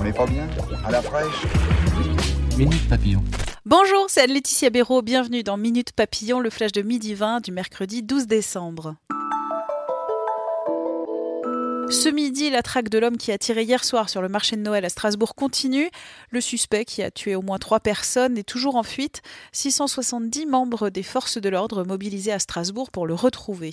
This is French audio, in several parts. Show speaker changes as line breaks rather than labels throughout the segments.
On est pas bien À la fraîche
Minute Papillon.
Bonjour, c'est Anne-Laetitia Béraud. Bienvenue dans Minute Papillon, le flash de midi 20 du mercredi 12 décembre. Ce midi, la traque de l'homme qui a tiré hier soir sur le marché de Noël à Strasbourg continue. Le suspect, qui a tué au moins trois personnes, est toujours en fuite. 670 membres des forces de l'ordre mobilisés à Strasbourg pour le retrouver.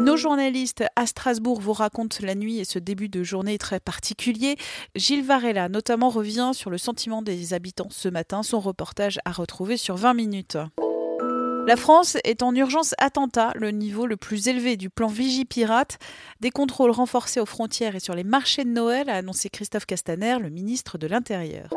Nos journalistes à Strasbourg vous racontent la nuit et ce début de journée très particulier. Gilles Varela notamment revient sur le sentiment des habitants ce matin. Son reportage à retrouver sur 20 minutes. La France est en urgence attentat, le niveau le plus élevé du plan Vigipirate. Des contrôles renforcés aux frontières et sur les marchés de Noël, a annoncé Christophe Castaner, le ministre de l'Intérieur.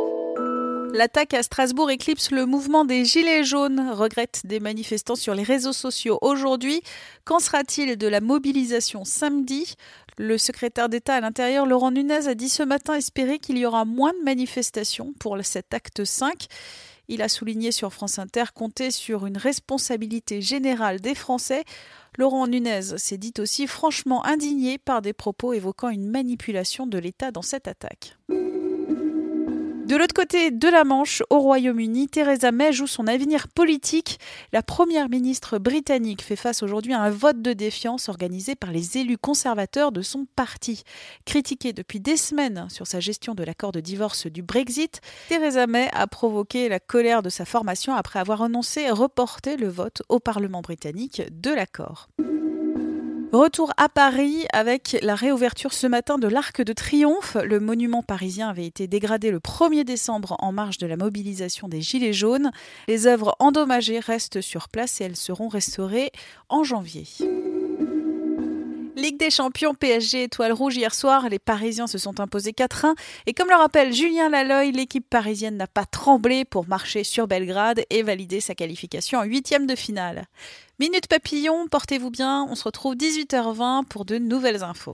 L'attaque à Strasbourg éclipse le mouvement des Gilets jaunes, regrette des manifestants sur les réseaux sociaux aujourd'hui. Qu'en sera-t-il de la mobilisation samedi? Le secrétaire d'État à l'Intérieur, Laurent Nunez, a dit ce matin espérer qu'il y aura moins de manifestations pour cet acte 5. Il a souligné sur France Inter compter sur une responsabilité générale des Français. Laurent Nunez s'est dit aussi franchement indigné par des propos évoquant une manipulation de l'État dans cette attaque. De l'autre côté de la Manche, au Royaume-Uni, Theresa May joue son avenir politique. La première ministre britannique fait face aujourd'hui à un vote de défiance organisé par les élus conservateurs de son parti. Critiquée depuis des semaines sur sa gestion de l'accord de divorce du Brexit, Theresa May a provoqué la colère de sa formation après avoir annoncé reporter le vote au Parlement britannique de l'accord. Retour à Paris avec la réouverture ce matin de l'Arc de Triomphe. Le monument parisien avait été dégradé le 1er décembre en marge de la mobilisation des Gilets jaunes. Les œuvres endommagées restent sur place et elles seront restaurées en janvier. Ligue des champions PSG étoile rouge hier soir, les Parisiens se sont imposés 4-1 et comme le rappelle Julien Laloy, l'équipe parisienne n'a pas tremblé pour marcher sur Belgrade et valider sa qualification en huitième de finale. Minute papillon, portez-vous bien, on se retrouve 18h20 pour de nouvelles infos.